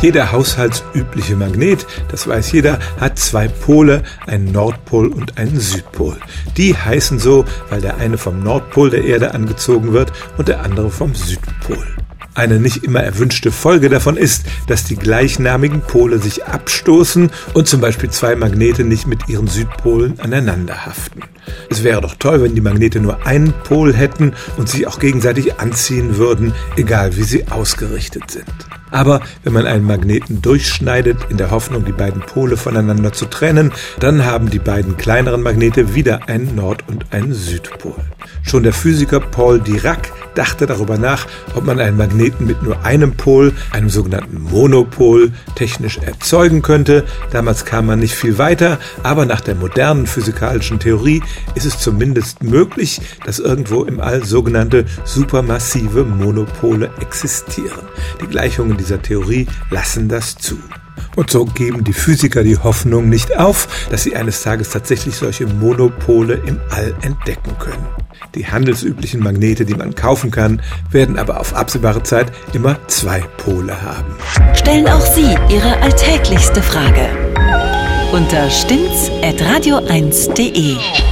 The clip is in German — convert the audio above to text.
Jeder haushaltsübliche Magnet, das weiß jeder, hat zwei Pole, einen Nordpol und einen Südpol. Die heißen so, weil der eine vom Nordpol der Erde angezogen wird und der andere vom Südpol. Eine nicht immer erwünschte Folge davon ist, dass die gleichnamigen Pole sich abstoßen und zum Beispiel zwei Magnete nicht mit ihren Südpolen aneinander haften. Es wäre doch toll, wenn die Magnete nur einen Pol hätten und sich auch gegenseitig anziehen würden, egal wie sie ausgerichtet sind. Aber wenn man einen Magneten durchschneidet, in der Hoffnung, die beiden Pole voneinander zu trennen, dann haben die beiden kleineren Magnete wieder einen Nord- und einen Südpol. Schon der Physiker Paul Dirac dachte darüber nach, ob man einen Magneten mit nur einem Pol, einem sogenannten Monopol, technisch erzeugen könnte. Damals kam man nicht viel weiter, aber nach der modernen physikalischen Theorie ist es zumindest möglich, dass irgendwo im All sogenannte supermassive Monopole existieren. Die Gleichungen dieser Theorie lassen das zu. Und so geben die Physiker die Hoffnung nicht auf, dass sie eines Tages tatsächlich solche Monopole im All entdecken können. Die handelsüblichen Magnete, die man kaufen kann, werden aber auf absehbare Zeit immer zwei Pole haben. Stellen auch Sie Ihre alltäglichste Frage unter stimmt's at radio1.de.